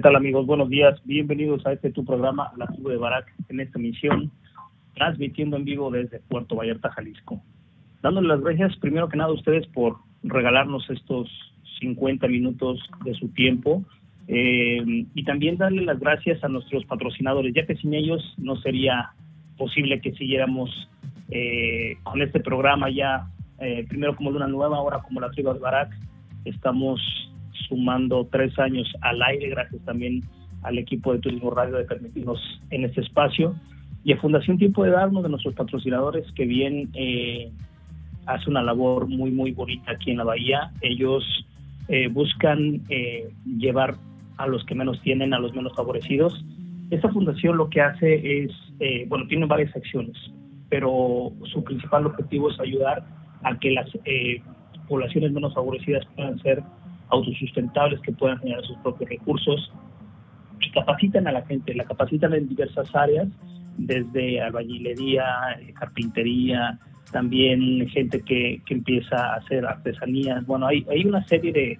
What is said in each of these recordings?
¿Qué tal amigos? Buenos días. Bienvenidos a este tu programa, La Tribu de Barak, en esta emisión, transmitiendo en vivo desde Puerto Vallarta, Jalisco. Dándole las gracias primero que nada a ustedes por regalarnos estos 50 minutos de su tiempo eh, y también darle las gracias a nuestros patrocinadores, ya que sin ellos no sería posible que siguiéramos eh, con este programa ya, eh, primero como Luna Nueva, ahora como La Tribu de Barak. Estamos sumando tres años al aire, gracias también al equipo de Turismo Radio de permitirnos en este espacio. Y a Fundación Tiempo de Dar, uno de nuestros patrocinadores que bien eh, hace una labor muy, muy bonita aquí en la Bahía. Ellos eh, buscan eh, llevar a los que menos tienen, a los menos favorecidos. Esta fundación lo que hace es, eh, bueno, tiene varias acciones, pero su principal objetivo es ayudar a que las poblaciones menos favorecidas puedan ser autosustentables, que puedan generar sus propios recursos capacitan a la gente, la capacitan en diversas áreas, desde albañilería, eh, carpintería, también gente que, que empieza a hacer artesanías. Bueno, hay, hay una serie de,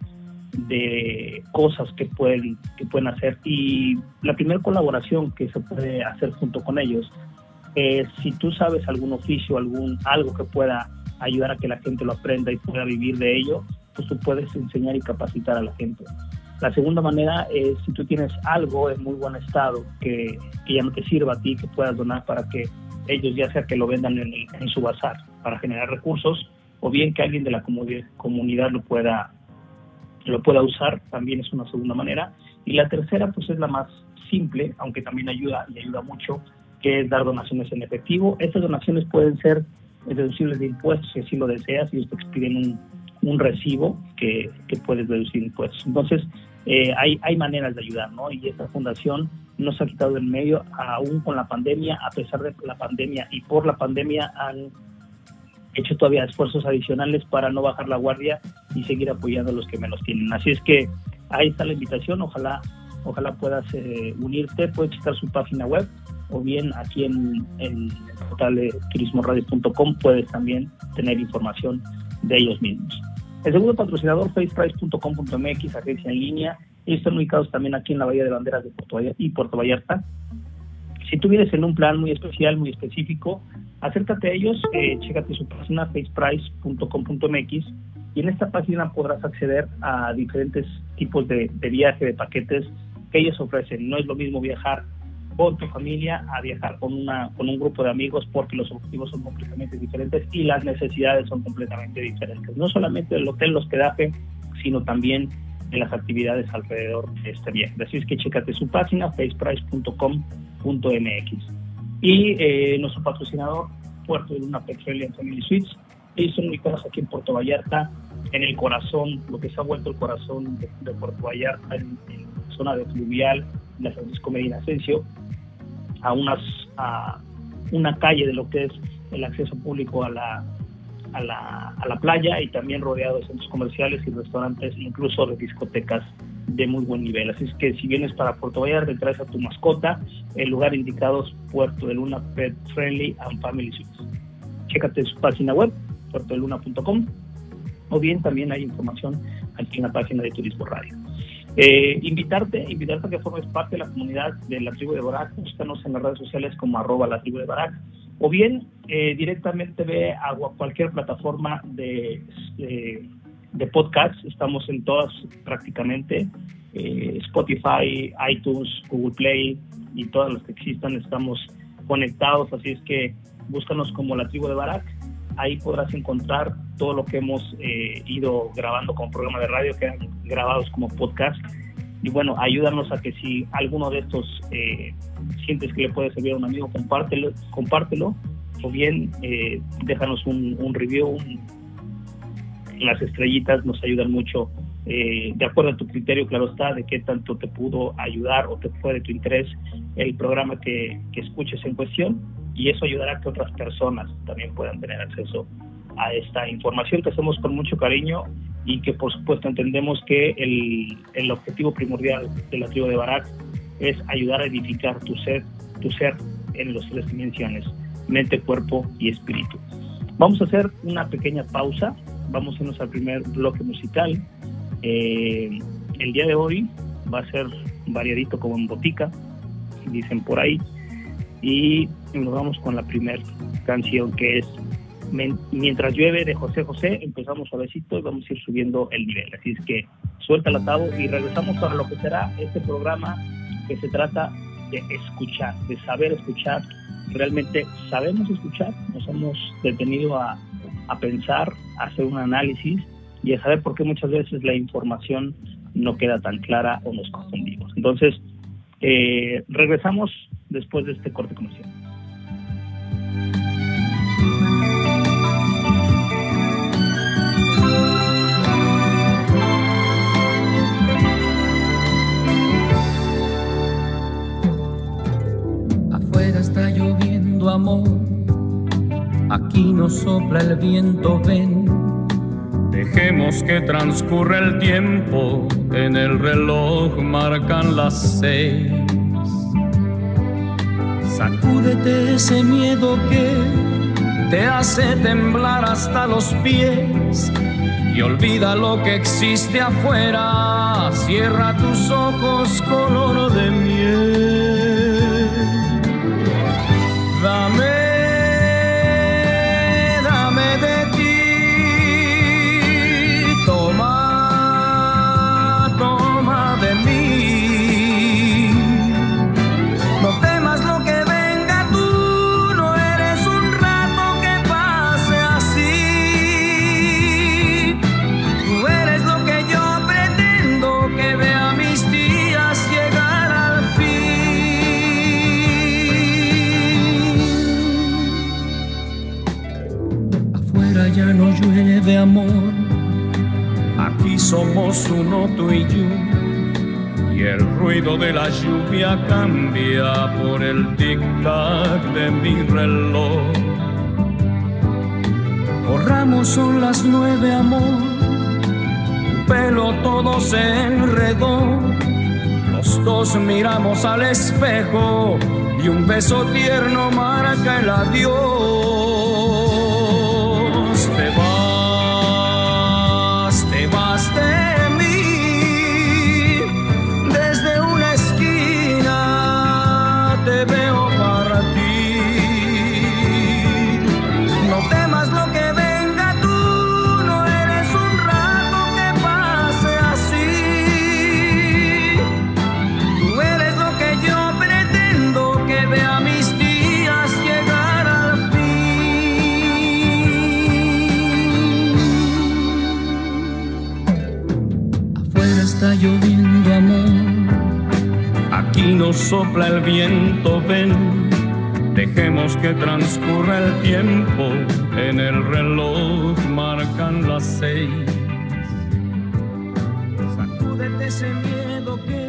de cosas que pueden, que pueden hacer y la primera colaboración que se puede hacer junto con ellos es si tú sabes algún oficio, algún algo que pueda ayudar a que la gente lo aprenda y pueda vivir de ello, pues tú puedes enseñar y capacitar a la gente. La segunda manera es si tú tienes algo en muy buen estado que, que ya no te sirva a ti, que puedas donar para que ellos ya sea que lo vendan en, en su bazar para generar recursos o bien que alguien de la comuni- comunidad lo pueda lo pueda usar, también es una segunda manera. Y la tercera, pues es la más simple, aunque también ayuda y ayuda mucho, que es dar donaciones en efectivo. Estas donaciones pueden ser deducibles de impuestos si así lo deseas, y ellos te expiden un, un recibo que, que puedes deducir impuestos. Entonces, eh, hay, hay maneras de ayudar, ¿no? Y esta fundación no se ha quitado del medio, aún con la pandemia, a pesar de la pandemia y por la pandemia han hecho todavía esfuerzos adicionales para no bajar la guardia y seguir apoyando a los que menos tienen. Así es que ahí está la invitación, ojalá ojalá puedas eh, unirte, puedes checar su página web o bien aquí en, en el portal de turismoradio.com puedes también tener información de ellos mismos. El segundo patrocinador, faceprice.com.mx, agencia en línea, ellos están ubicados también aquí en la Bahía de Banderas de Puerto Vallarta y Puerto Vallarta. Si tú vienes en un plan muy especial, muy específico, acércate a ellos, eh, chécate su página faceprice.com.mx y en esta página podrás acceder a diferentes tipos de, de viaje, de paquetes que ellos ofrecen. No es lo mismo viajar con tu familia a viajar con, una, con un grupo de amigos porque los objetivos son completamente diferentes y las necesidades son completamente diferentes. No solamente el hotel, el hospedaje, sino también de las actividades alrededor de este viaje. Así es que chécate su página, faceprice.com.mx. Y eh, nuestro patrocinador, Puerto de Luna Petroleum Family Suites, ellos son ubicados aquí en Puerto Vallarta, en el corazón, lo que se ha vuelto el corazón de, de Puerto Vallarta, en, en zona de fluvial, la Francisco Medina Asensio, a, unas, a una calle de lo que es el acceso público a la, a la, a la playa y también rodeado de centros comerciales y restaurantes, incluso de discotecas de muy buen nivel. Así es que si vienes para Puerto Vallarta traes a tu mascota, el lugar indicado es Puerto de Luna Pet Friendly and Family Suites. Chécate su página web, puertodeluna.com, o bien también hay información aquí en la página de Turismo Radio. Eh, invitarte, invitarte a que formes parte de la comunidad de la tribu de Barak, búscanos en las redes sociales como arroba la tribu de Barak, o bien eh, directamente ve a cualquier plataforma de, de, de podcast, estamos en todas prácticamente, eh, Spotify, iTunes, Google Play y todas las que existan, estamos conectados, así es que búscanos como la tribu de Barak, ahí podrás encontrar todo lo que hemos eh, ido grabando como programa de radio, que quedan grabados como podcast. Y bueno, ayúdanos a que si alguno de estos eh, sientes que le puede servir a un amigo, compártelo, compártelo o bien déjanos un, un review, un, las estrellitas nos ayudan mucho eh, de acuerdo a tu criterio, claro está, de qué tanto te pudo ayudar o te fue de tu interés el programa que, que escuches en cuestión y eso ayudará a que otras personas también puedan tener acceso a esta información que hacemos con mucho cariño y que por supuesto entendemos que el, el objetivo primordial de la tribu de Barak es ayudar a edificar tu ser, tu ser en las tres dimensiones, mente, cuerpo y espíritu. Vamos a hacer una pequeña pausa, vamos a irnos al primer bloque musical. Eh, el día de hoy va a ser variadito como en botica, dicen por ahí, y nos vamos con la primera canción que es Mientras llueve de José José, empezamos suavecito y vamos a ir subiendo el nivel. Así es que suelta el atado y regresamos para lo que será este programa que se trata de escuchar, de saber escuchar. Realmente sabemos escuchar, nos hemos detenido a, a pensar, a hacer un análisis y a saber por qué muchas veces la información no queda tan clara o nos confundimos. Entonces, eh, regresamos después de este corte comercial. está lloviendo amor, aquí no sopla el viento, ven. Dejemos que transcurra el tiempo, en el reloj marcan las seis. Sacúdete ese miedo que te hace temblar hasta los pies y olvida lo que existe afuera. Cierra tus ojos color de miel. Amor, aquí somos uno tú y yo. Y el ruido de la lluvia cambia por el tic-tac de mi reloj. Corramos, son las nueve, amor. Tu pelo todo se enredó. Los dos miramos al espejo y un beso tierno marca el adiós. Está lloviendo amor, aquí nos sopla el viento, ven. Dejemos que transcurra el tiempo, en el reloj marcan las seis. Sacúdete ese miedo que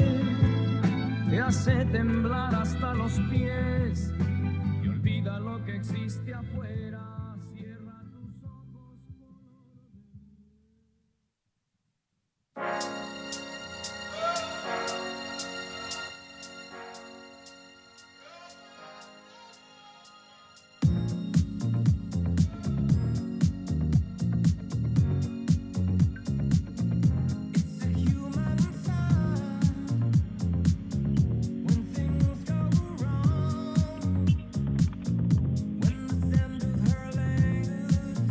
te hace temblar hasta los pies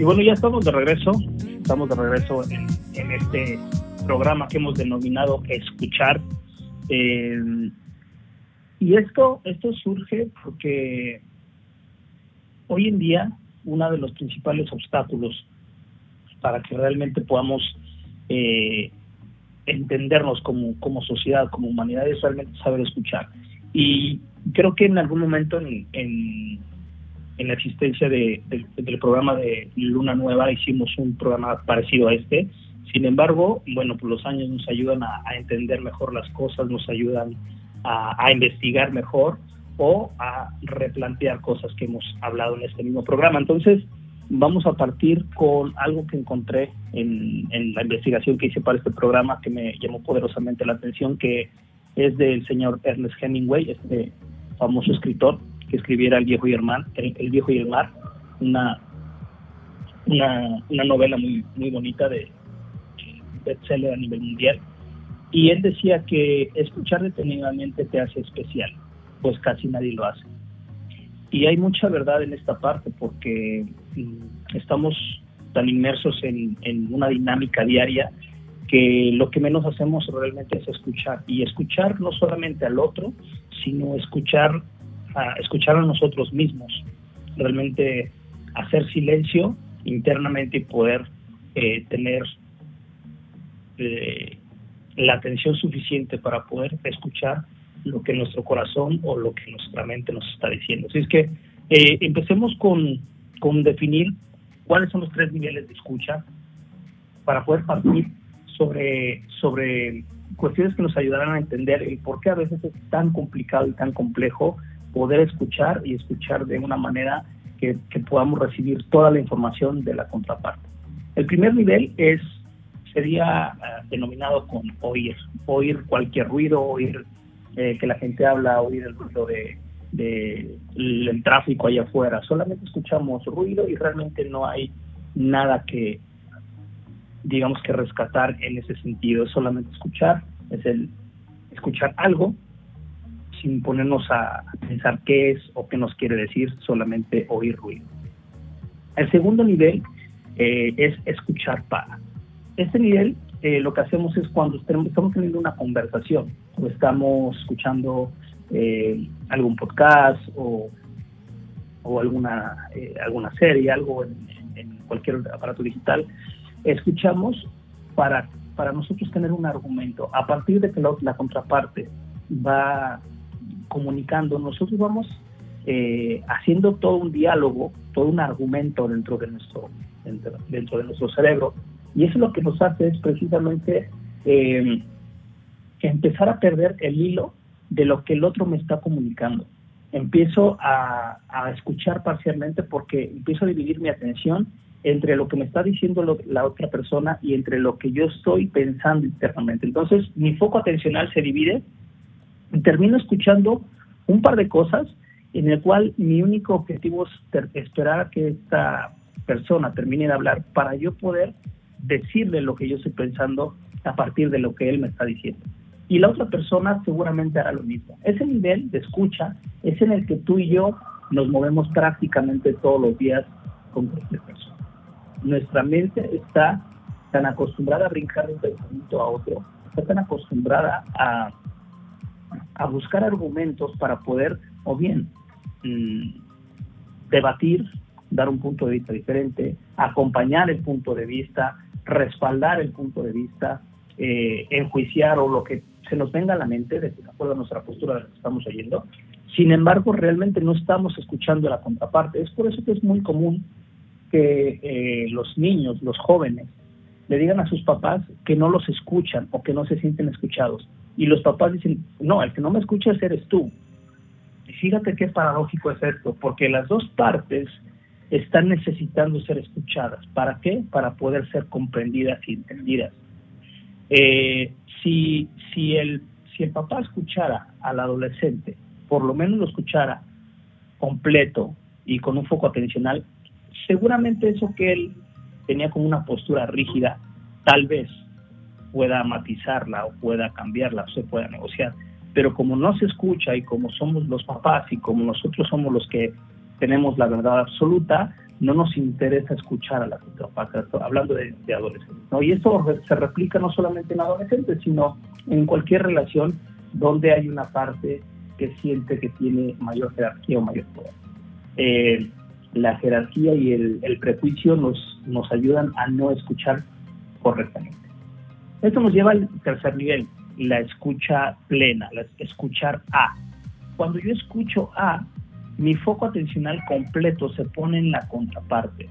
Y bueno, ya estamos de regreso, estamos de regreso en, este programa que hemos denominado Escuchar. Eh, y esto, esto surge porque hoy en día uno de los principales obstáculos para que realmente podamos eh, entendernos como, como sociedad, como humanidad, es realmente saber escuchar. Y creo que en algún momento en, en, en la existencia de, de- del programa de Luna Nueva hicimos un programa parecido a este, Sin embargo, bueno, pues los años nos ayudan a, entender mejor las cosas, nos ayudan a, a, investigar mejor o a replantear cosas que hemos hablado en este mismo programa. Entonces, vamos a partir con algo que encontré en, en la investigación que hice para este programa que me llamó poderosamente la atención, que es del señor Ernest Hemingway, este famoso escritor que escribiera El viejo y el mar, viejo y una, una, una novela muy, muy bonita de bestseller a nivel mundial. Y él decía que escuchar detenidamente te hace especial, pues casi nadie lo hace. Y hay mucha verdad en esta parte porque mm, estamos tan inmersos en, en una dinámica diaria que lo que menos hacemos realmente es escuchar y escuchar no solamente al otro, sino escuchar a, escuchar a nosotros mismos, realmente hacer silencio internamente y poder eh, tener eh, la atención suficiente para poder escuchar lo que nuestro corazón o lo que nuestra mente nos está diciendo. Así es que eh, empecemos con, con definir cuáles son los tres niveles de escucha para poder partir sobre, sobre cuestiones que nos ayudarán a entender el por qué a veces es tan complicado y tan complejo poder escuchar y escuchar de una manera que, podamos recibir toda la información de la contraparte. El primer nivel es sería eh, denominado con oír, oír cualquier ruido, oír eh, que la gente habla, oír el ruido de, de el tráfico allá afuera. Solamente escuchamos ruido y realmente no hay nada que, digamos que rescatar en ese sentido, es solamente escuchar, es el escuchar algo sin ponernos a pensar qué es o qué nos quiere decir, solamente oír ruido. El segundo nivel eh, es escuchar para. Este nivel eh, lo que hacemos es cuando estamos teniendo una conversación o estamos escuchando eh, algún podcast o, alguna, alguna serie, algo en, cualquier aparato digital, escuchamos para, para nosotros tener un argumento. A partir de que la, contraparte va comunicando, nosotros vamos eh, haciendo todo un diálogo, todo un argumento dentro de nuestro dentro, de nuestro cerebro y eso lo que nos hace es precisamente eh, empezar a perder el hilo de lo que el otro me está comunicando. Empiezo a, a escuchar parcialmente porque empiezo a dividir mi atención entre lo que me está diciendo la otra persona y entre lo que yo estoy pensando internamente. Entonces, mi foco atencional se divide termino escuchando un par de cosas en el cual mi único objetivo es esperar a que esta persona termine de hablar para yo poder decirle lo que yo estoy pensando a partir de lo que él me está diciendo. Y la otra persona seguramente hará lo mismo. Ese nivel de escucha es en el que tú y yo nos movemos prácticamente todos los días con cualquier persona nuestra mente está tan acostumbrada a brincar de un pensamiento a otro, está tan acostumbrada a, a buscar argumentos para poder o bien mm, debatir, dar un punto de vista diferente, acompañar el punto de vista, respaldar el punto de vista, eh, enjuiciar o lo que se nos venga a la mente de, acuerdo a nuestra postura de lo que estamos oyendo. Sin embargo, realmente no estamos escuchando la contraparte. Es por eso que es muy común que eh, los niños, los jóvenes, le digan a sus papás que no los escuchan o que no se sienten escuchados. Y los papás dicen, no, el que no me escuchas eres tú. Y fíjate qué paradójico es esto, porque las dos partes están necesitando ser escuchadas. ¿Para qué? Para poder ser comprendidas y entendidas. Eh, si, si, el, si el papá escuchara al adolescente, por lo menos lo escuchara completo y con un foco atencional, seguramente eso que él tenía como una postura rígida, tal vez pueda matizarla o pueda cambiarla o se pueda negociar. Pero como no se escucha y como somos los papás y como nosotros somos los que tenemos la verdad absoluta, no nos interesa escuchar a la contraparte, hablando de, adolescentes. ¿no? Y esto se replica no solamente en adolescentes, sino en cualquier relación donde hay una parte que siente que tiene mayor jerarquía o mayor poder. Eh, la jerarquía y el, prejuicio nos, nos ayudan a no escuchar correctamente. Esto nos lleva al tercer nivel, la escucha plena, la escuchar A. Cuando yo escucho A, mi foco atencional completo se pone en la contraparte.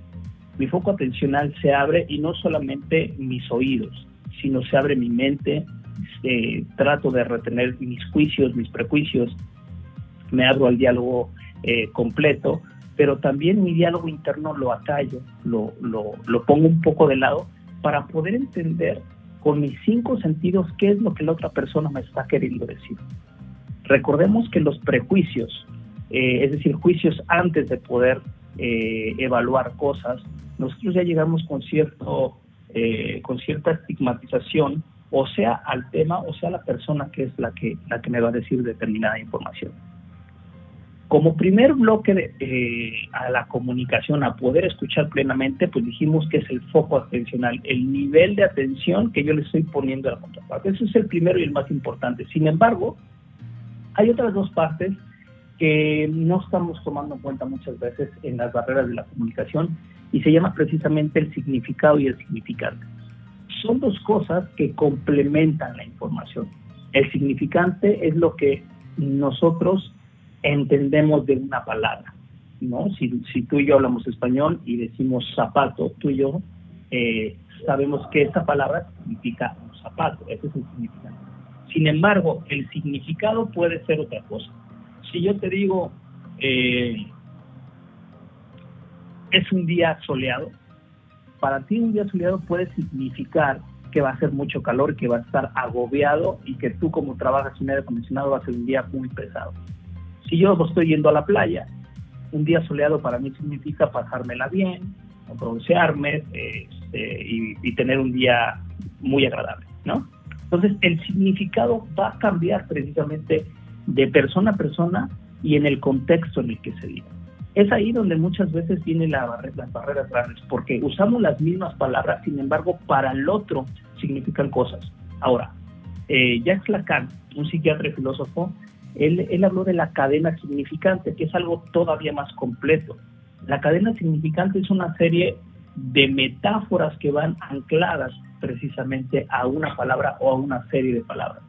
mi foco atencional se abre y no solamente mis oídos, sino se abre mi mente, eh, trato de retener mis juicios, mis prejuicios, me abro al diálogo eh, completo, pero también mi diálogo interno lo acallo, lo, lo, lo pongo un poco de lado para poder entender con mis cinco sentidos qué es lo que la otra persona me está queriendo decir. Recordemos que los prejuicios, eh, es decir, juicios antes de poder eh, evaluar cosas, nosotros ya llegamos con cierto eh, con cierta estigmatización, o sea al tema, o sea la persona que es la que la que me va a decir determinada información. Como primer bloque de, a la comunicación, a poder escuchar plenamente, pues dijimos que es el foco atencional, el nivel de atención que yo le estoy poniendo a la contraparte. Ese es el primero y el más importante. Sin embargo, hay otras dos partes que no estamos tomando en cuenta muchas veces en las barreras de la comunicación y se llama precisamente el significado y el significante. Son dos cosas que complementan la información. El significante es lo que nosotros entendemos de una palabra, ¿no? Si, tú y yo hablamos español y decimos zapato, tú y yo eh, sabemos que esa palabra significa un zapato, ese es el significado. Sin embargo, el significado puede ser otra cosa. Si yo te digo, eh, es un día soleado, para ti un día soleado puede significar que va a ser mucho calor, que va a estar agobiado y que tú como trabajas en aire acondicionado va a ser un día muy pesado. Si yo estoy yendo a la playa, un día soleado para mí significa pasármela bien, broncearme este, y, tener un día muy agradable, ¿no? Entonces, el significado va a cambiar precisamente de persona a persona y en el contexto en el que se vive. Es ahí donde muchas veces vienen la las barreras grandes, porque usamos las mismas palabras, sin embargo, para el otro significan cosas. Ahora, eh, Jacques Lacan, un psiquiatra y filósofo, él, habló de la cadena significante, que es algo todavía más completo. La cadena significante es una serie de metáforas que van ancladas precisamente a una palabra o a una serie de palabras.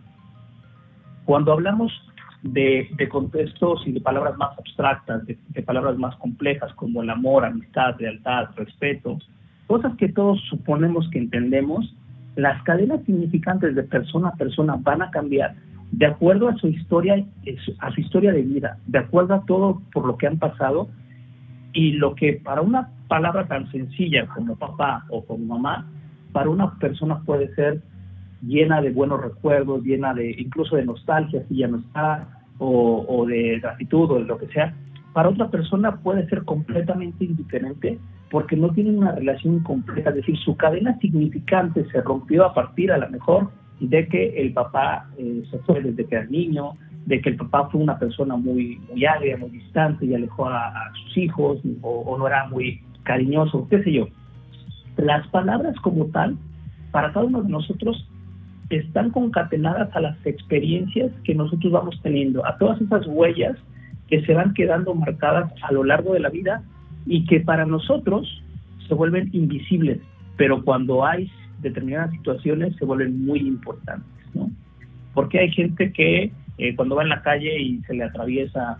Cuando hablamos de, contextos y de palabras más abstractas, de, palabras más complejas como el amor, amistad, lealtad, respeto, cosas que todos suponemos que entendemos, las cadenas significantes de persona a persona van a cambiar de acuerdo a su historia, a su historia de vida, de acuerdo a todo por lo que han pasado y lo que para una palabra tan sencilla como papá o como mamá, para una persona puede ser llena de buenos recuerdos, llena de incluso de nostalgia si ya no está, o, o de gratitud o de lo que sea, para otra persona puede ser completamente indiferente porque no tiene una relación completa, es decir, su cadena significante se rompió a partir a lo mejor de que el papá eh, se fue desde que era niño, de que el papá fue una persona muy, muy agria, muy distante y alejó a, sus hijos o, no era muy cariñoso, qué sé yo. Las palabras como tal, para cada uno de nosotros, están concatenadas a las experiencias que nosotros vamos teniendo, a todas esas huellas que se van quedando marcadas a lo largo de la vida y que para nosotros se vuelven invisibles, pero cuando hay determinadas situaciones se vuelven muy importantes, ¿no? Porque hay gente que eh, cuando va en la calle y se le atraviesa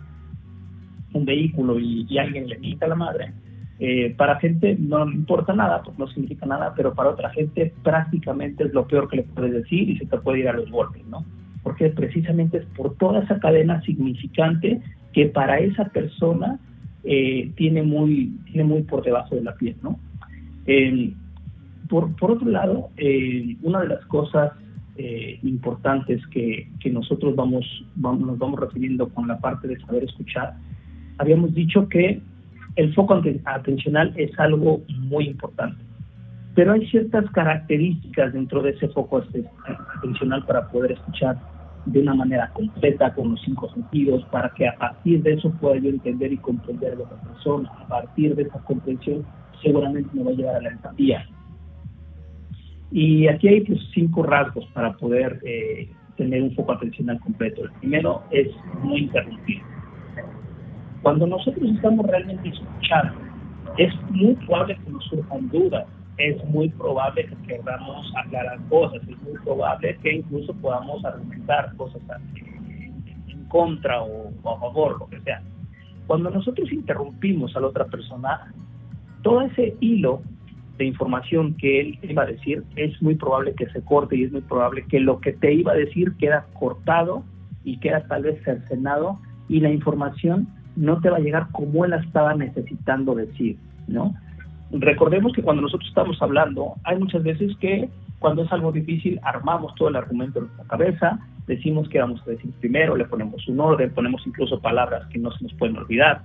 un vehículo y, alguien le quita la madre, eh, para gente no importa nada, pues no significa nada, pero para otra gente prácticamente es lo peor que le puedes decir y se te puede ir a los golpes, ¿no? Porque precisamente es por toda esa cadena significante que para esa persona eh, tiene muy tiene muy por debajo de la piel, ¿no? Por, otro lado, eh, una de las cosas eh, importantes que, nosotros vamos, nos vamos refiriendo con la parte de saber escuchar, habíamos dicho que el foco atencional es algo muy importante, pero hay ciertas características dentro de ese foco atencional para poder escuchar de una manera completa con los cinco sentidos, para que a partir de eso pueda yo entender y comprender a la otra persona. A partir de esa comprensión seguramente me va a llevar a la empatía. Y aquí hay pues, cinco rasgos para poder eh, tener un foco atencional completo. El primero es no interrumpir. Cuando nosotros estamos realmente escuchando, es muy probable que nos surjan dudas, es muy probable que queramos aclarar cosas, es muy probable que incluso podamos argumentar cosas en contra o, a favor, lo que sea. Cuando nosotros interrumpimos a la otra persona, todo ese hilo de información que él iba a decir, es muy probable que se corte y es muy probable que lo que te iba a decir queda cortado y queda tal vez cercenado y la información no te va a llegar como él estaba necesitando decir, ¿no? Recordemos que cuando nosotros estamos hablando, hay muchas veces que cuando es algo difícil armamos todo el argumento en nuestra cabeza, decimos que vamos a decir primero, le ponemos un orden, ponemos incluso palabras que no se nos pueden olvidar,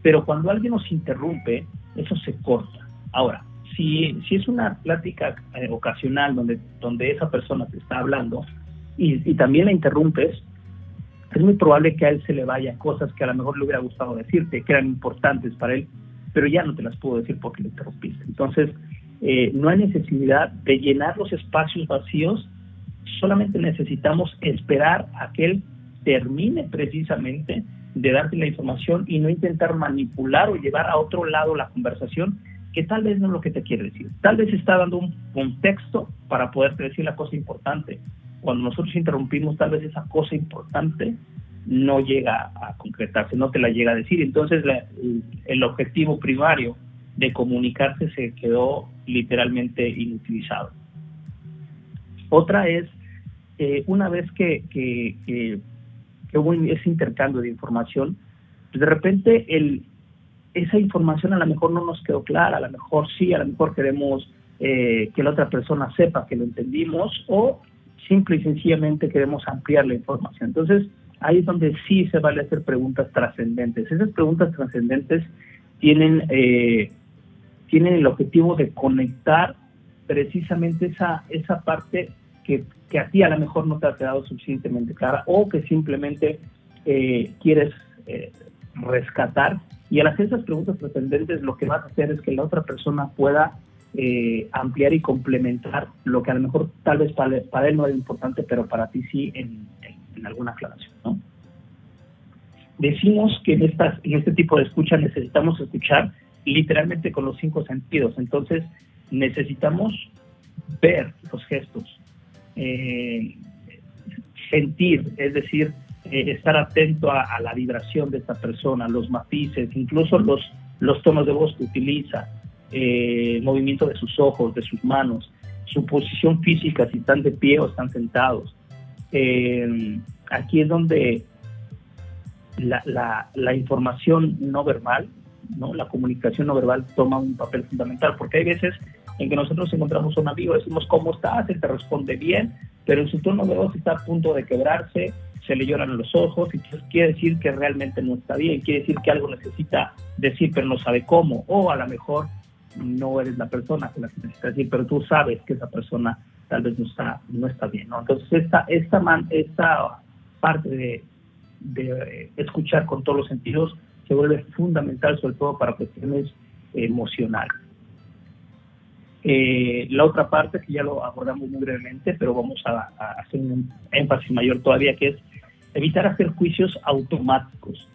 pero cuando alguien nos interrumpe, eso se corta. Ahora, si, si es una plática eh, ocasional donde, donde esa persona te está hablando y, y también la interrumpes, es muy probable que a él se le vayan cosas que a lo mejor le hubiera gustado decirte, que eran importantes para él, pero ya no te las puedo decir porque le interrumpiste. Entonces, eh, no hay necesidad de llenar los espacios vacíos, solamente necesitamos esperar a que él termine precisamente de darte la información y no intentar manipular o llevar a otro lado la conversación que tal vez no es lo que te quiere decir. Tal vez está dando un contexto para poderte decir la cosa importante. Cuando nosotros interrumpimos, tal vez esa cosa importante no llega a concretarse, no te la llega a decir. Entonces el objetivo primario de comunicarse se quedó literalmente inutilizado. Otra es, eh, una vez que, que, que, hubo ese intercambio de información, de repente el, esa información a lo mejor no nos quedó clara, a lo mejor sí, a lo mejor queremos eh, que la otra persona sepa que lo entendimos o simple y sencillamente queremos ampliar la información. Entonces, ahí es donde sí se vale hacer preguntas trascendentes. Esas preguntas trascendentes tienen, eh, tienen el objetivo de conectar precisamente esa, esa parte que, que, a ti a lo mejor no te ha quedado suficientemente clara o que simplemente eh, quieres eh, rescatar. Y al hacer esas preguntas trascendentes, lo que vas a hacer es que la otra persona pueda eh, ampliar y complementar lo que a lo mejor tal vez para, él no es importante, pero para ti sí en, alguna aclaración. ¿no? Decimos que en, estas, en este tipo de escucha necesitamos escuchar literalmente con los cinco sentidos, entonces necesitamos ver los gestos, eh, sentir, es decir, eh, estar atento a, a, la vibración de esta persona, los matices, incluso los, los tonos de voz que utiliza, eh, movimiento de sus ojos, de sus manos, su posición física, si están de pie o están sentados. Eh, aquí es donde la, la, información no verbal, ¿no? la comunicación no verbal toma un papel fundamental, porque hay veces en que nosotros encontramos a un amigo, decimos, ¿cómo estás? Él te responde bien, pero en su tono de voz está a punto de quebrarse, se le lloran los ojos, y quiere decir que realmente no está bien, quiere decir que algo necesita decir, pero no sabe cómo, o a lo mejor no eres la persona que la necesita decir, pero tú sabes que esa persona tal vez no está, no está bien. Entonces, esta, esta, man, esta parte de, escuchar con todos los sentidos se vuelve fundamental, sobre todo para cuestiones emocionales. Eh, la otra parte, que ya lo abordamos muy brevemente, pero vamos a, hacer un énfasis mayor todavía, que es evitar hacer juicios automáticos.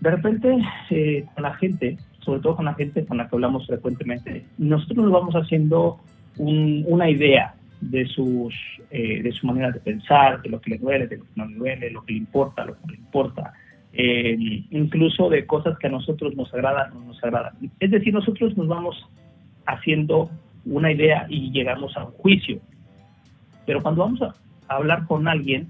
De repente, eh, con la gente, sobre todo con la gente con la que hablamos frecuentemente, nosotros nos vamos haciendo una idea de, sus, eh, de su manera de pensar, de lo que le duele, de lo que no le duele, lo que le importa, lo que no le importa, eh, incluso de cosas que a nosotros nos agradan o no nos agradan. Es decir, nosotros nos vamos haciendo una idea y llegamos a un juicio. Pero cuando vamos a hablar con alguien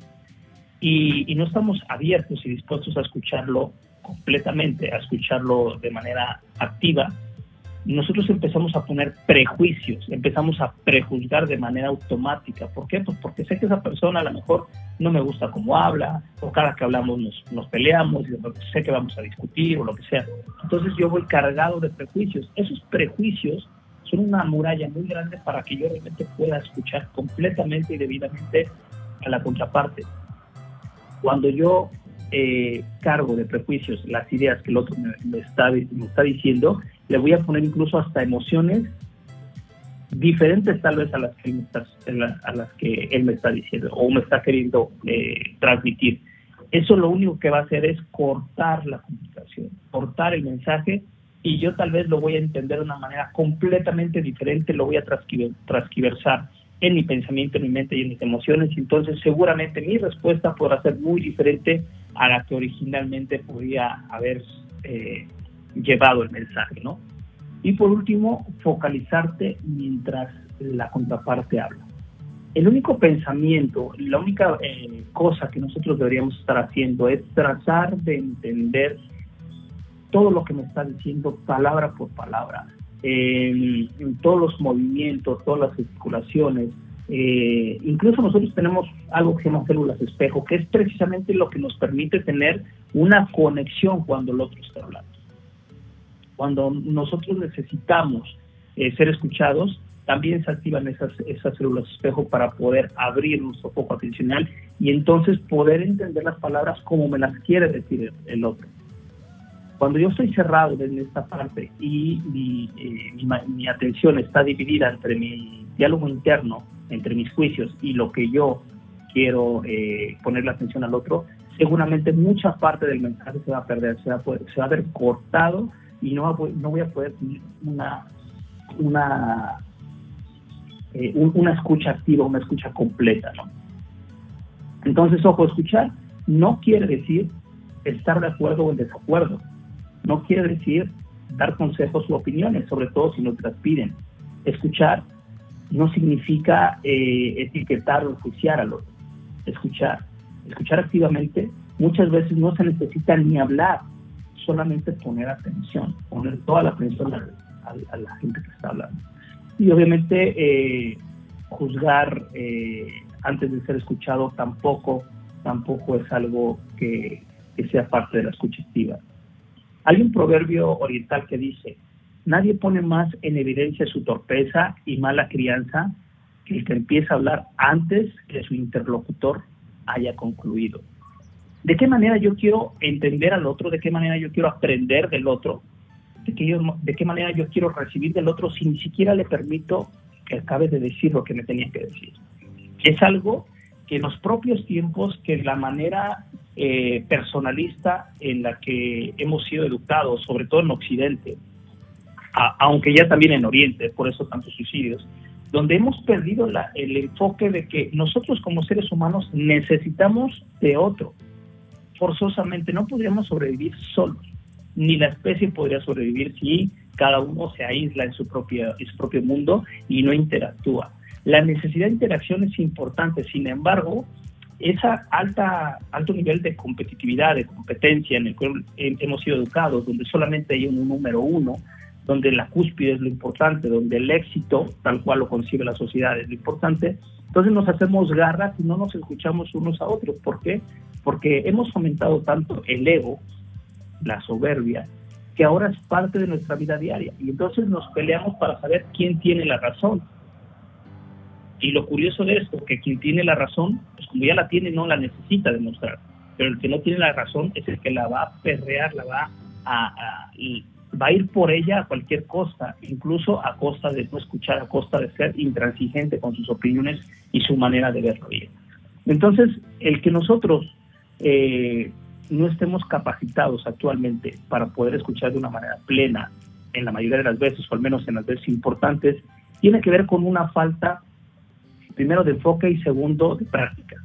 y, y no estamos abiertos y dispuestos a escucharlo, completamente a escucharlo de manera activa, nosotros empezamos a poner prejuicios, empezamos a prejuzgar de manera automática. ¿Por qué? Pues porque sé que esa persona a lo mejor no me gusta cómo habla, o cada que hablamos nos, nos peleamos, y sé que vamos a discutir o lo que sea. Entonces yo voy cargado de prejuicios. Esos prejuicios son una muralla muy grande para que yo realmente pueda escuchar completamente y debidamente a la contraparte. Cuando yo eh, cargo de prejuicios las ideas que el otro me, está, me está diciendo, le voy a poner incluso hasta emociones diferentes tal vez a las que él me está, a las que él me está diciendo o me está queriendo eh, transmitir. Eso lo único que va a hacer es cortar la comunicación, cortar el mensaje y yo tal vez lo voy a entender de una manera completamente diferente, lo voy a transquiversar en mi pensamiento, en mi mente y en mis emociones, entonces seguramente mi respuesta podrá ser muy diferente a la que originalmente podía haber eh, llevado el mensaje, ¿no? Y por último, focalizarte mientras la contraparte habla. El único pensamiento, la única eh, cosa que nosotros deberíamos estar haciendo es tratar de entender todo lo que me está diciendo palabra por palabra, en todos los movimientos, todas las gesticulaciones. Eh, incluso nosotros tenemos algo que se llama células espejo, que es precisamente lo que nos permite tener una conexión cuando el otro está hablando. Cuando nosotros necesitamos eh, ser escuchados, también se activan esas, esas células espejo para poder abrir nuestro foco atencional y entonces poder entender las palabras como me las quiere decir el otro. Cuando yo estoy cerrado en esta parte y eh, mi, atención está dividida entre mi diálogo interno, entre mis juicios y lo que yo quiero eh, poner la atención al otro, seguramente mucha parte del mensaje se va a perder, se va a, se va a ver cortado y no, no voy a poder tener una, una, eh, una escucha activa, una escucha completa. ¿no? Entonces, ojo, escuchar no quiere decir estar de acuerdo o en desacuerdo no quiere decir dar consejos u opiniones, sobre todo si nos las piden. Escuchar no significa eh, etiquetar o enjuiciar al otro. Escuchar, escuchar activamente, muchas veces no se necesita ni hablar, solamente poner atención, poner toda la atención a, la gente que está hablando. Y obviamente eh, juzgar eh, antes de ser escuchado tampoco, tampoco es algo que, que sea parte de la escucha activa. Hay un proverbio oriental que dice, nadie pone más en evidencia su torpeza y mala crianza que el que empieza a hablar antes que su interlocutor haya concluido. ¿De qué manera yo quiero entender al otro? ¿De qué manera yo quiero aprender del otro? ¿De qué, de qué manera yo quiero recibir del otro si ni siquiera le permito que acabe de decir lo que me tenía que decir? Es algo que en los propios tiempos, que la manera eh, personalista en la que hemos sido educados, sobre todo en Occidente, aunque ya también en Oriente, por eso tantos suicidios, donde hemos perdido el enfoque de que nosotros como seres humanos necesitamos de otro. Forzosamente no podríamos sobrevivir solos, ni la especie podría sobrevivir si cada uno se aísla en su, propia, en su propio mundo y no interactúa. La necesidad de interacción es importante, sin embargo, esa alta, alto nivel de competitividad, de competencia en el cual hemos sido educados, donde solamente hay un número uno, donde la cúspide es lo importante, donde el éxito, tal cual lo concibe la sociedad, es lo importante, entonces nos hacemos garras y no nos escuchamos unos a otros. ¿Por qué? Porque hemos fomentado tanto el ego, la soberbia, que ahora es parte de nuestra vida diaria. Y entonces nos peleamos para saber quién tiene la razón. Y lo curioso de esto, que quien tiene la razón, pues como ya la tiene, no la necesita demostrar. Pero el que no tiene la razón es el que la va a perrear, la va a, y va a ir por ella a cualquier costa, incluso a costa de no escuchar, a costa de ser intransigente con sus opiniones y su manera de verlo bien. Entonces, el que nosotros eh, no estemos capacitados actualmente para poder escuchar de una manera plena en la mayoría de las veces, o al menos en las veces importantes, tiene que ver con una falta primero de enfoque y segundo de práctica.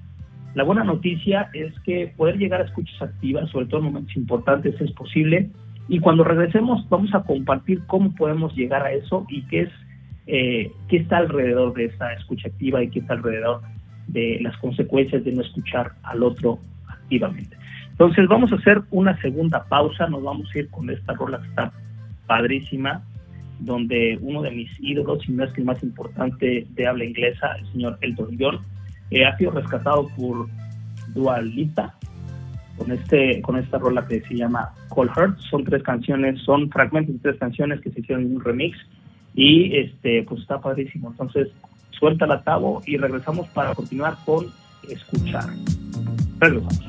La buena noticia es que poder llegar a escuchas activas, sobre todo en momentos importantes, es posible. Y cuando regresemos vamos a compartir cómo podemos llegar a eso y qué es eh, qué está alrededor de esa escucha activa y qué está alrededor de las consecuencias de no escuchar al otro activamente. Entonces vamos a hacer una segunda pausa, nos vamos a ir con esta rola que está padrísima, donde uno de mis ídolos, y no es que el más importante de habla inglesa, el señor Elton John, eh, ha sido rescatado por Dualita con este con esta rola que se llama Call Heart. Son tres canciones, son fragmentos de tres canciones que se hicieron en un remix y este pues está padrísimo. Entonces, suelta la tabo y regresamos para continuar con escuchar. Regresamos.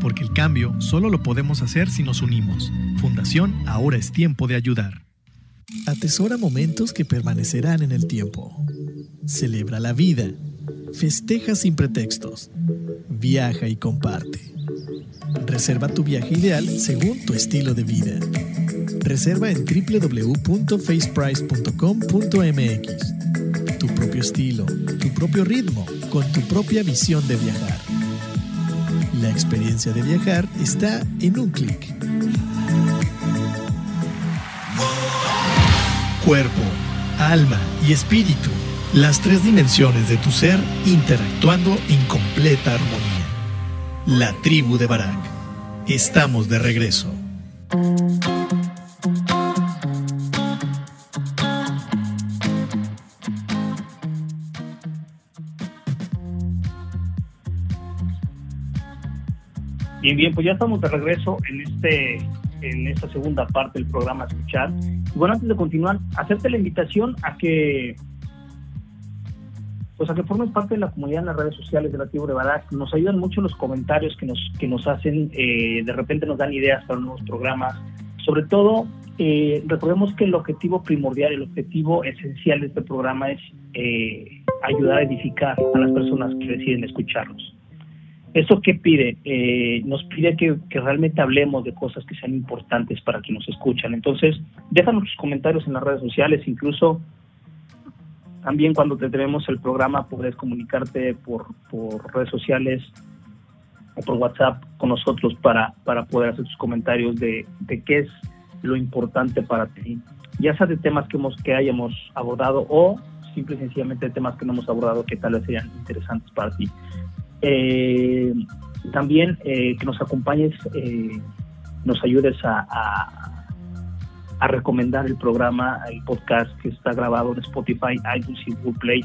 porque el cambio solo lo podemos hacer si nos unimos. Fundación Ahora es tiempo de ayudar. Atesora momentos que permanecerán en el tiempo. Celebra la vida. Festeja sin pretextos. Viaja y comparte. Reserva tu viaje ideal según tu estilo de vida. Reserva en www.faceprice.com.mx. Tu propio estilo, tu propio ritmo, con tu propia visión de viajar. La experiencia de viajar está en un clic. Cuerpo, alma y espíritu, las tres dimensiones de tu ser interactuando en completa armonía. La tribu de Barak. Estamos de regreso. Bien, pues ya estamos de regreso en este en esta segunda parte del programa Escuchar. Y bueno, antes de continuar, hacerte la invitación a que pues a que formes parte de la comunidad en las redes sociales de la tribu de. Nos ayudan mucho los comentarios que nos, que nos hacen, eh, de repente nos dan ideas para nuevos programas. Sobre todo, eh, recordemos que el objetivo primordial, el objetivo esencial de este programa es eh, ayudar a edificar a las personas que deciden escucharnos. ¿Eso qué pide? Eh, nos pide que, realmente hablemos de cosas que sean importantes para quienes nos escuchan. Entonces, déjanos tus comentarios en las redes sociales, incluso también cuando te tenemos el programa puedes comunicarte por, por redes sociales o por WhatsApp con nosotros para, para poder hacer tus comentarios de, de qué es lo importante para ti, ya sea de temas que, hemos, que hayamos abordado o simple y sencillamente temas que no hemos abordado que tal vez sean interesantes para ti. Eh, también eh, que nos acompañes, eh, nos ayudes a, a, recomendar el programa, el podcast que está grabado en Spotify, iTunes y Google Play,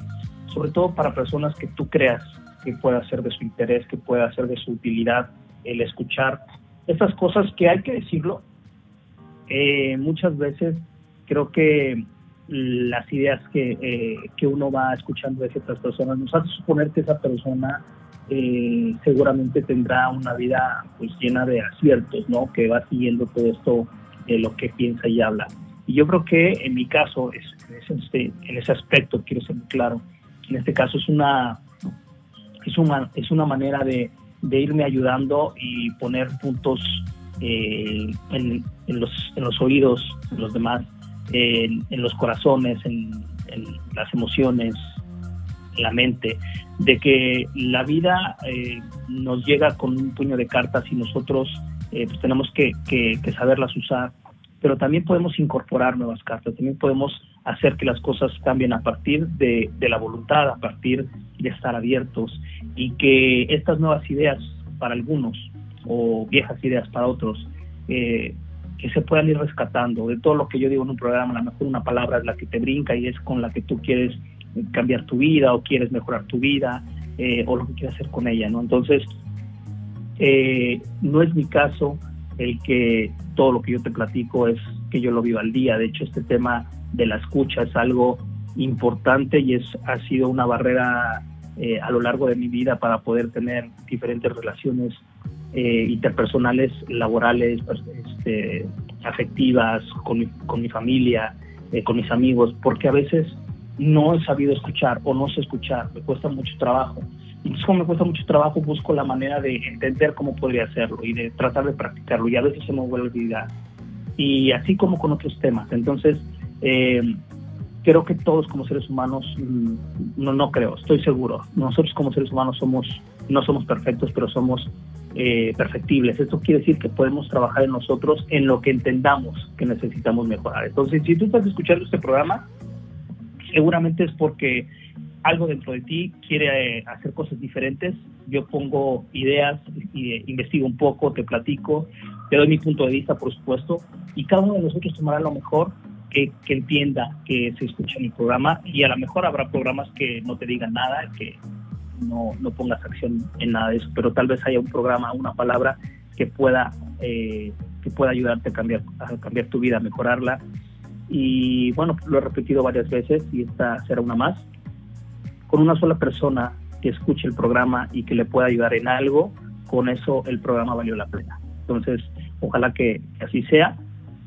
sobre todo para personas que tú creas que pueda ser de su interés, que pueda ser de su utilidad el escuchar estas cosas que hay que decirlo. muchas veces creo que las ideas que, que uno va escuchando de ciertas personas nos hace suponer que esa persona eh, seguramente tendrá una vida pues llena de aciertos, ¿no? Que va siguiendo todo esto de lo que piensa y habla. Y yo creo que en mi caso, es, en, este, en ese aspecto, quiero ser muy claro, en este caso es una, es una, es una manera de, de irme ayudando y poner puntos eh, en, en, los, en los oídos de los demás, en, en los corazones, en, en las emociones, en la mente, de que la vida eh, nos llega con un puño de cartas y nosotros eh, pues tenemos que, que, que, saberlas usar, pero también podemos incorporar nuevas cartas, también podemos hacer que las cosas cambien a partir de, de la voluntad, a partir de estar abiertos y que estas nuevas ideas para algunos o viejas ideas para otros eh, que se puedan ir rescatando. De todo lo que yo digo en un programa, a lo mejor una palabra es la que te brinca y es con la que tú quieres cambiar tu vida o quieres mejorar tu vida eh, o lo que quieras hacer con ella, ¿no? Entonces, eh, no es mi caso, el que todo lo que yo te platico es que yo lo vivo al día. De hecho, este tema de la escucha es algo importante y es ha sido una barrera eh, a lo largo de mi vida para poder tener diferentes relaciones eh, interpersonales, laborales, este, afectivas, con mi, con mi familia, eh, con mis amigos, porque a veces no he sabido escuchar o no sé escuchar, me cuesta mucho trabajo. Entonces como me cuesta mucho trabajo, busco la manera de entender cómo podría hacerlo y de tratar de practicarlo y a veces se me vuelve olvidar. Y así como con otros temas. Entonces, eh, creo que todos como seres humanos, mm, no, no creo, estoy seguro, nosotros como seres humanos somos, no somos perfectos, pero somos eh, perfectibles. Esto quiere decir que podemos trabajar en nosotros en lo que entendamos que necesitamos mejorar. Entonces, si tú estás escuchando este programa, seguramente es porque algo dentro de ti quiere eh, hacer cosas diferentes. Yo pongo ideas, eh, investigo un poco, te platico, te doy mi punto de vista, por supuesto, y cada uno de nosotros tomará lo mejor que, entienda que se escucha mi programa y a lo mejor habrá programas que no te digan nada, que no, no pongas acción en nada de eso, pero tal vez haya un programa, una palabra que pueda, eh, que pueda ayudarte a cambiar, a cambiar tu vida, a mejorarla. Y bueno, lo he repetido varias veces y esta será una más. Con una sola persona que escuche el programa y que le pueda ayudar en algo, con eso el programa valió la pena. Entonces, ojalá que, así sea.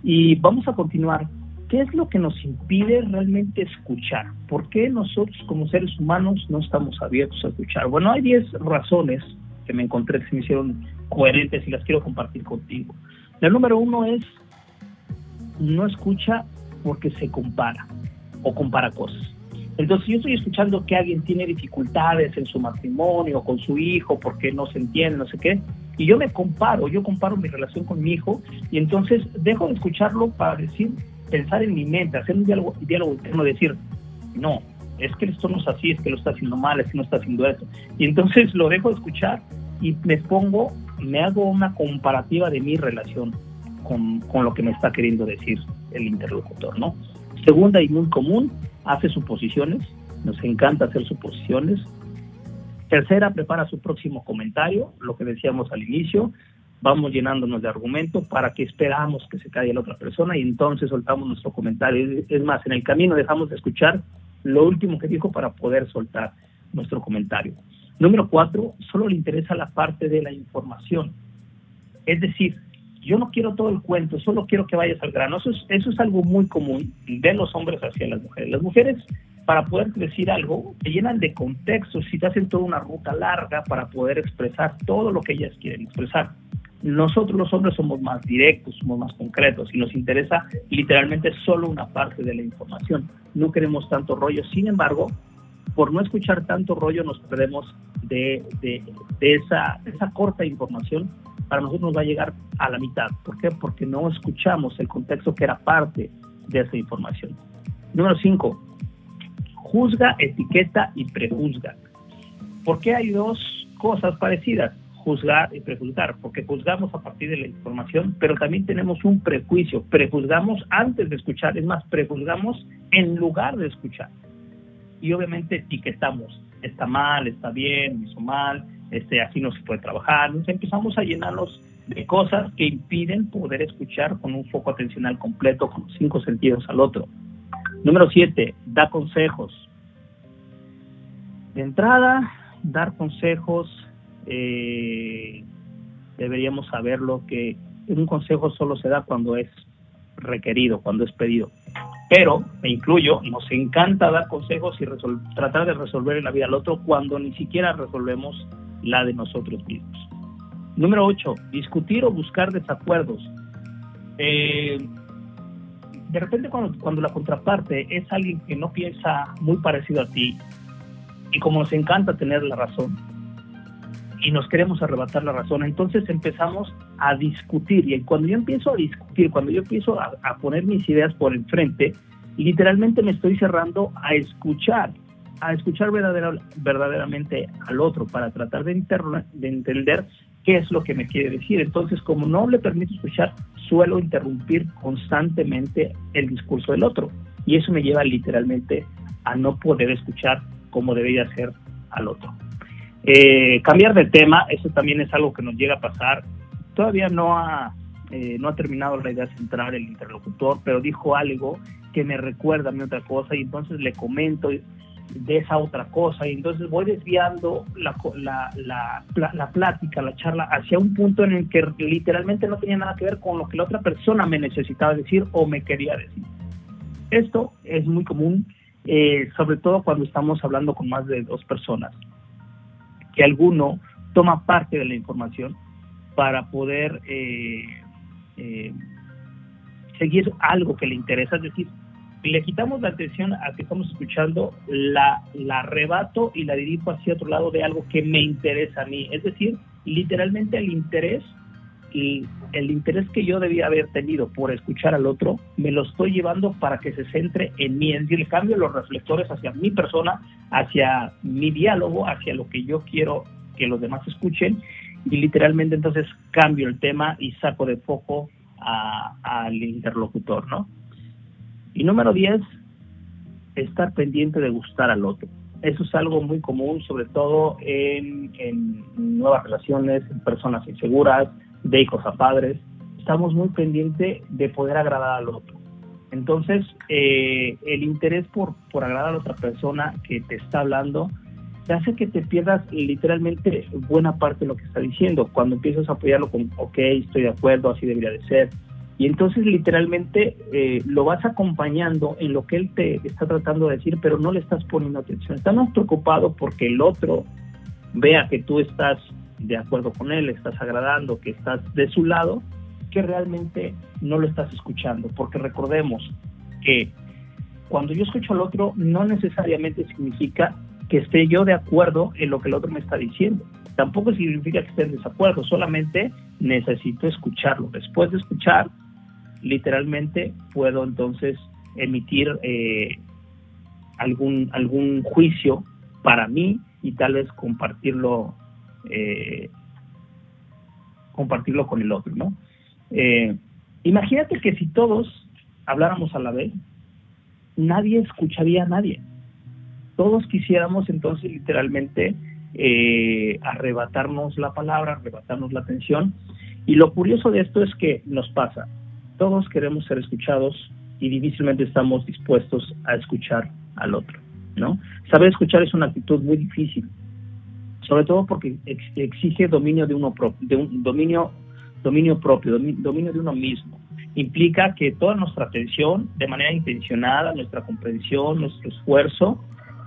Y vamos a continuar. ¿Qué es lo que nos impide realmente escuchar? ¿Por qué nosotros como seres humanos no estamos abiertos a escuchar? Bueno, hay 10 razones que me encontré que se me hicieron coherentes y las quiero compartir contigo. La número uno es no escucha porque se compara o compara cosas. Entonces, si yo estoy escuchando que alguien tiene dificultades en su matrimonio, con su hijo, porque no se entiende, no sé qué, y yo me comparo, yo comparo mi relación con mi hijo, y entonces dejo de escucharlo para decir, pensar en mi mente, hacer un diálogo, diálogo interno, decir, no, es que esto no es así, es que lo está haciendo mal, es que no está haciendo esto. Y entonces lo dejo de escuchar y me pongo, me hago una comparativa de mi relación con, con lo que me está queriendo decir el interlocutor, ¿no? Segunda y muy común, hace suposiciones, nos encanta hacer suposiciones. Tercera, prepara su próximo comentario, lo que decíamos al inicio, vamos llenándonos de argumentos para que esperamos que se calle la otra persona y entonces soltamos nuestro comentario. Es más, en el camino dejamos de escuchar lo último que dijo para poder soltar nuestro comentario. Número cuatro, solo le interesa la parte de la información. Es decir, yo no quiero todo el cuento, solo quiero que vayas al grano. Eso es, eso es algo muy común de los hombres hacia las mujeres. Las mujeres, para poder decir algo, te llenan de contextos y te hacen toda una ruta larga para poder expresar todo lo que ellas quieren expresar. Nosotros los hombres somos más directos, somos más concretos y nos interesa literalmente solo una parte de la información. No queremos tanto rollo. Sin embargo, por no escuchar tanto rollo nos perdemos de, de, de esa, esa corta información. Para nosotros nos va a llegar a la mitad. ¿Por qué? Porque no escuchamos el contexto que era parte de esa información. Número 5. Juzga, etiqueta y prejuzga. ¿Por qué hay dos cosas parecidas? juzgar y prejuzgar, porque juzgamos a partir de la información, pero también tenemos un prejuicio, prejuzgamos antes de escuchar, es más, prejuzgamos en lugar de escuchar. Y obviamente etiquetamos, está mal, está bien, hizo mal, este, así no se puede trabajar, entonces empezamos a llenarnos de cosas que impiden poder escuchar con un foco atencional completo, con cinco sentidos al otro. Número siete, da consejos. De entrada, dar consejos eh, deberíamos saberlo que un consejo solo se da cuando es requerido, cuando es pedido. Pero, me incluyo, nos encanta dar consejos y tratar de resolver la vida al otro cuando ni siquiera resolvemos la de nosotros mismos. Número 8. Discutir o buscar desacuerdos. Eh, de repente cuando, cuando la contraparte es alguien que no piensa muy parecido a ti y como nos encanta tener la razón, y nos queremos arrebatar la razón. Entonces empezamos a discutir y cuando yo empiezo a discutir, cuando yo empiezo a, a poner mis ideas por enfrente, literalmente me estoy cerrando a escuchar, a escuchar verdadera, verdaderamente al otro para tratar de, de entender qué es lo que me quiere decir. Entonces, como no le permito escuchar, suelo interrumpir constantemente el discurso del otro. Y eso me lleva literalmente a no poder escuchar como debería ser al otro. Eh, cambiar de tema, eso también es algo que nos llega a pasar. Todavía no ha, eh, no ha terminado la idea central el interlocutor, pero dijo algo que me recuerda a mí otra cosa y entonces le comento de esa otra cosa y entonces voy desviando la, la, la, la plática, la charla hacia un punto en el que literalmente no tenía nada que ver con lo que la otra persona me necesitaba decir o me quería decir. Esto es muy común, eh, sobre todo cuando estamos hablando con más de dos personas, que alguno toma parte de la información para poder eh, eh, seguir algo que le interesa, es decir, le quitamos la atención a que estamos escuchando, la, la arrebato y la dirijo hacia otro lado de algo que me interesa a mí. Es decir, literalmente el interés y el interés que yo debía haber tenido por escuchar al otro, me lo estoy llevando para que se centre en mí. Es decir, le cambio los reflectores hacia mi persona, hacia mi diálogo, hacia lo que yo quiero que los demás escuchen y literalmente entonces cambio el tema y saco de foco al interlocutor, ¿no? Y número 10, estar pendiente de gustar al otro. Eso es algo muy común, sobre todo en, en nuevas relaciones, en personas inseguras, de hijos a padres. Estamos muy pendientes de poder agradar al otro. Entonces, eh, el interés por, por agradar a la otra persona que te está hablando te hace que te pierdas literalmente buena parte de lo que está diciendo. Cuando empiezas a apoyarlo con, ok, estoy de acuerdo, así debería de ser. Y entonces literalmente eh, lo vas acompañando en lo que él te está tratando de decir, pero no le estás poniendo atención. Estás más preocupado porque el otro vea que tú estás de acuerdo con él, estás agradando, que estás de su lado, que realmente no lo estás escuchando. Porque recordemos que cuando yo escucho al otro, no necesariamente significa que esté yo de acuerdo en lo que el otro me está diciendo. Tampoco significa que esté en desacuerdo, solamente necesito escucharlo. Después de escuchar, literalmente puedo entonces emitir eh, algún, algún juicio para mí y tal vez compartirlo eh, compartirlo con el otro, ¿no? Eh, imagínate que si todos habláramos a la vez, nadie escucharía a nadie. Todos quisiéramos entonces literalmente eh, arrebatarnos la palabra, arrebatarnos la atención. Y lo curioso de esto es que nos pasa. Todos queremos ser escuchados y difícilmente estamos dispuestos a escuchar al otro, ¿no? Saber escuchar es una actitud muy difícil, sobre todo porque ex- exige dominio de uno pro- de un dominio dominio propio, domi- dominio de uno mismo. Implica que toda nuestra atención, de manera intencionada, nuestra comprensión, nuestro esfuerzo,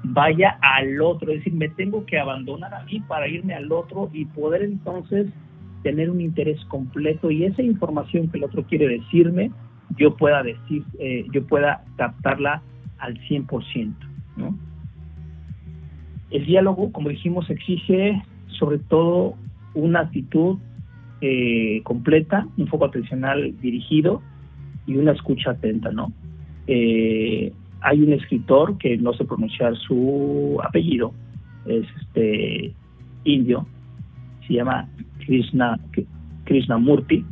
vaya al otro, es decir, me tengo que abandonar a mí para irme al otro y poder entonces tener un interés completo y esa información que el otro quiere decirme, yo pueda decir, eh, yo pueda captarla al 100%, ¿no? El diálogo, como dijimos, exige sobre todo una actitud eh, completa, un foco atencional dirigido y una escucha atenta, ¿no? Eh, hay un escritor que no sé pronunciar su apellido, es este indio, se llama Krishna, Krishnamurti.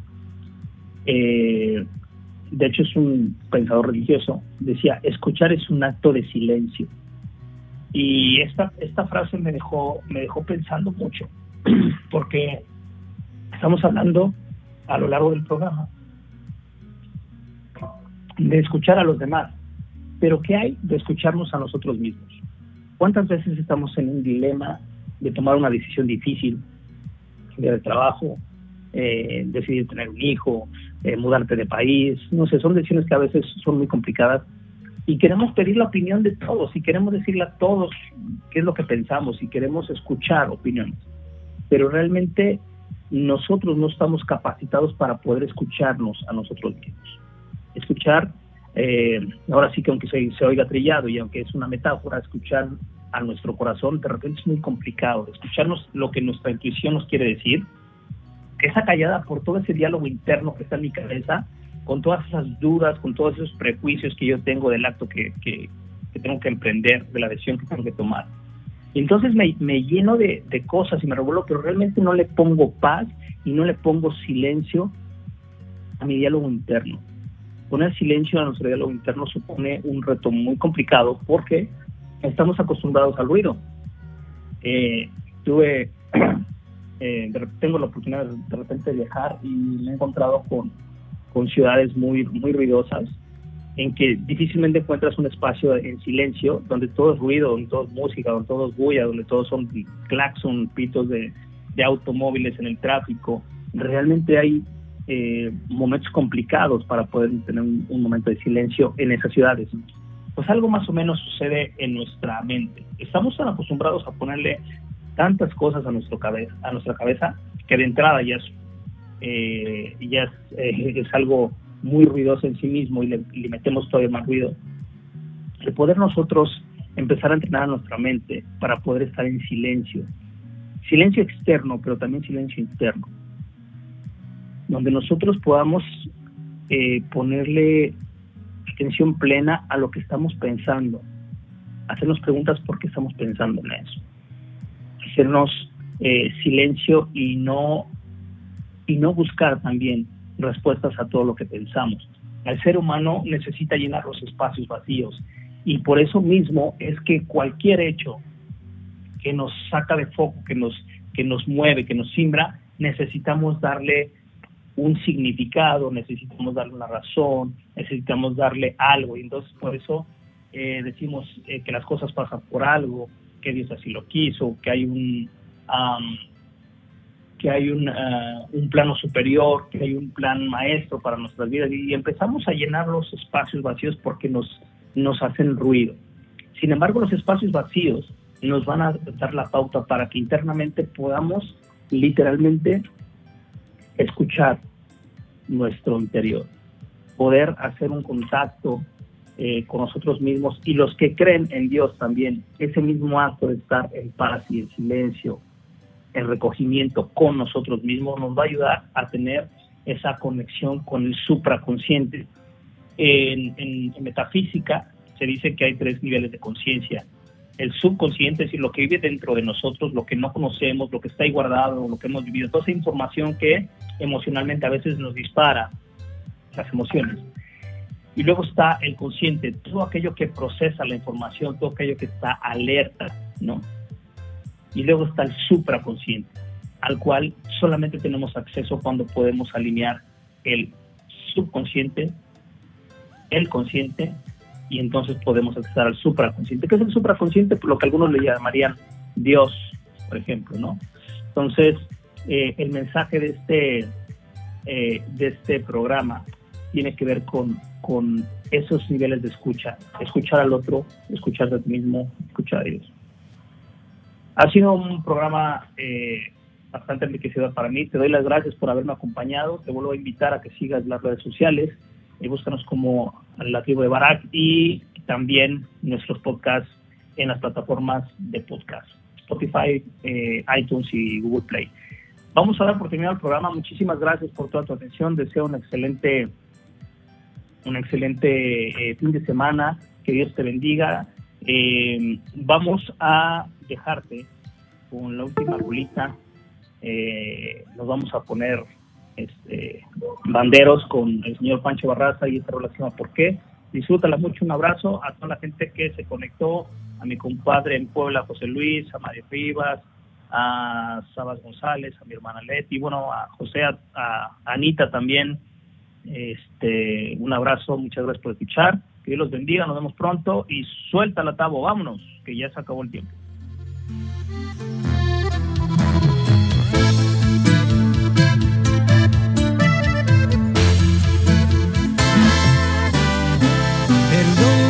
Eh, de hecho es un pensador religioso, decía, escuchar es un acto de silencio. Y esta, esta frase me dejó, me dejó pensando mucho, porque estamos hablando a lo largo del programa de escuchar a los demás, pero ¿qué hay de escucharnos a nosotros mismos? ¿Cuántas veces estamos en un dilema de tomar una decisión difícil, cambiar de trabajo, eh, decidir tener un hijo, eh, mudarte de país? No sé, son decisiones que a veces son muy complicadas y queremos pedir la opinión de todos y queremos decirle a todos qué es lo que pensamos y queremos escuchar opiniones, pero realmente nosotros no estamos capacitados para poder escucharnos a nosotros mismos. Escuchar, eh, ahora sí que aunque se, se oiga trillado y aunque es una metáfora, escuchar a nuestro corazón de repente es muy complicado, escucharnos lo que nuestra intuición nos quiere decir, esa callada por todo ese diálogo interno que está en mi cabeza, con todas esas dudas, con todos esos prejuicios que yo tengo del acto que, que, que tengo que emprender, de la decisión que tengo que tomar. Y entonces me, me lleno de, de cosas y me revuelvo, pero realmente no le pongo paz y no le pongo silencio a mi diálogo interno. Poner silencio a nuestro diálogo interno supone un reto muy complicado porque estamos acostumbrados al ruido. Eh, tuve eh, tengo la oportunidad de, repente de viajar y me he encontrado con, con ciudades muy, muy ruidosas en que difícilmente encuentras un espacio en silencio donde todo es ruido, donde todo es música, donde todo es bulla, donde todos son claxon, pitos de, de automóviles en el tráfico. Realmente hay eh, momentos complicados para poder tener un momento de silencio en esas ciudades. Pues algo más o menos sucede en nuestra mente. Estamos tan acostumbrados a ponerle tantas cosas a, nuestra cabeza que de entrada ya es, eh, ya eh, es algo muy ruidoso en sí mismo y le, le metemos todavía más ruido. El poder nosotros empezar a entrenar a nuestra mente para poder estar en silencio. Silencio externo, pero también silencio interno. Donde nosotros podamos eh, ponerle atención plena a lo que estamos pensando. Hacernos preguntas por qué estamos pensando en eso. Hacernos eh, silencio y no, y no buscar también respuestas a todo lo que pensamos. El ser humano necesita llenar los espacios vacíos y por eso mismo es que cualquier hecho que nos saca de foco, que nos, que nos mueve, que nos simbra, necesitamos darle un significado, necesitamos darle una razón, necesitamos darle algo. Y entonces por eso eh, decimos eh, que las cosas pasan por algo, que Dios así lo quiso, que hay un, um, que hay un, uh, un plano superior, que hay un plan maestro para nuestras vidas. Y empezamos a llenar los espacios vacíos porque nos, nos hacen ruido. Sin embargo, los espacios vacíos nos van a dar la pauta para que internamente podamos literalmente escuchar nuestro interior, poder hacer un contacto eh, con nosotros mismos y los que creen en Dios también, ese mismo acto de estar en paz y en silencio, en recogimiento con nosotros mismos, nos va a ayudar a tener esa conexión con el supraconsciente. En, metafísica se dice que hay tres niveles de conciencia. El subconsciente, es decir, lo que vive dentro de nosotros, lo que no conocemos, lo que está ahí guardado, lo que hemos vivido, toda esa información que emocionalmente a veces nos dispara las emociones. Y luego está el consciente, todo aquello que procesa la información, todo aquello que está alerta, ¿no? Y luego está el supraconsciente, al cual solamente tenemos acceso cuando podemos alinear el subconsciente, el consciente, y entonces podemos acceder al supraconsciente. ¿Qué es el supraconsciente? Lo que algunos le llamarían Dios, por ejemplo, ¿no? Entonces, eh, el mensaje de este, eh, de este programa tiene que ver con, con esos niveles de escucha, escuchar al otro, escuchar a ti mismo, escuchar a Dios. Ha sido un programa eh, bastante enriquecedor para mí. Te doy las gracias por haberme acompañado. Te vuelvo a invitar a que sigas las redes sociales y búscanos como la tribu de Barak y también nuestros podcasts en las plataformas de podcast, Spotify, eh, iTunes y Google Play. Vamos a dar por terminado el programa. Muchísimas gracias por toda tu atención. Deseo un excelente, un excelente eh, fin de semana. Que Dios te bendiga. Eh, vamos a dejarte con la última rulita. Nos vamos a poner este, banderos con el señor Pancho Barraza y esta relación ¿Por qué? Disfrútala mucho, un abrazo a toda la gente que se conectó, a mi compadre en Puebla, José Luis, a Mario Rivas, a Sabas González, a mi hermana Leti, bueno, a José, a, a Anita también, este, un abrazo, muchas gracias por escuchar, que Dios los bendiga, nos vemos pronto y suelta la tabo, vámonos, que ya se acabó el tiempo.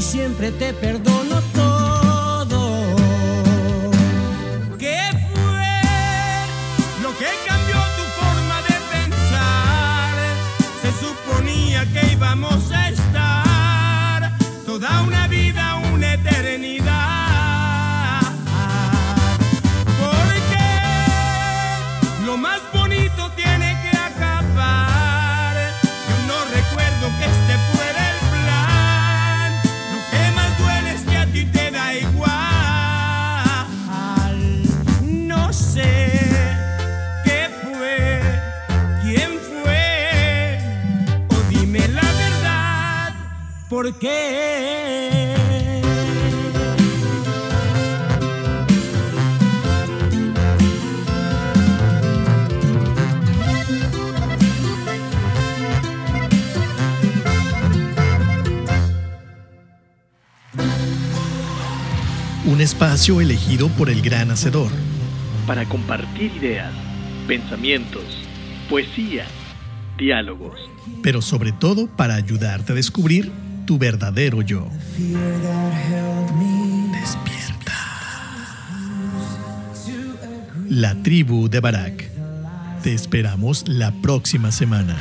Y siempre te perdono ¿por qué? Un espacio elegido por el gran hacedor. Para compartir ideas, pensamientos, poesía, diálogos. pero sobre todo para ayudarte a descubrir tu verdadero yo. Despierta. La tribu de Barak. Te esperamos la próxima semana.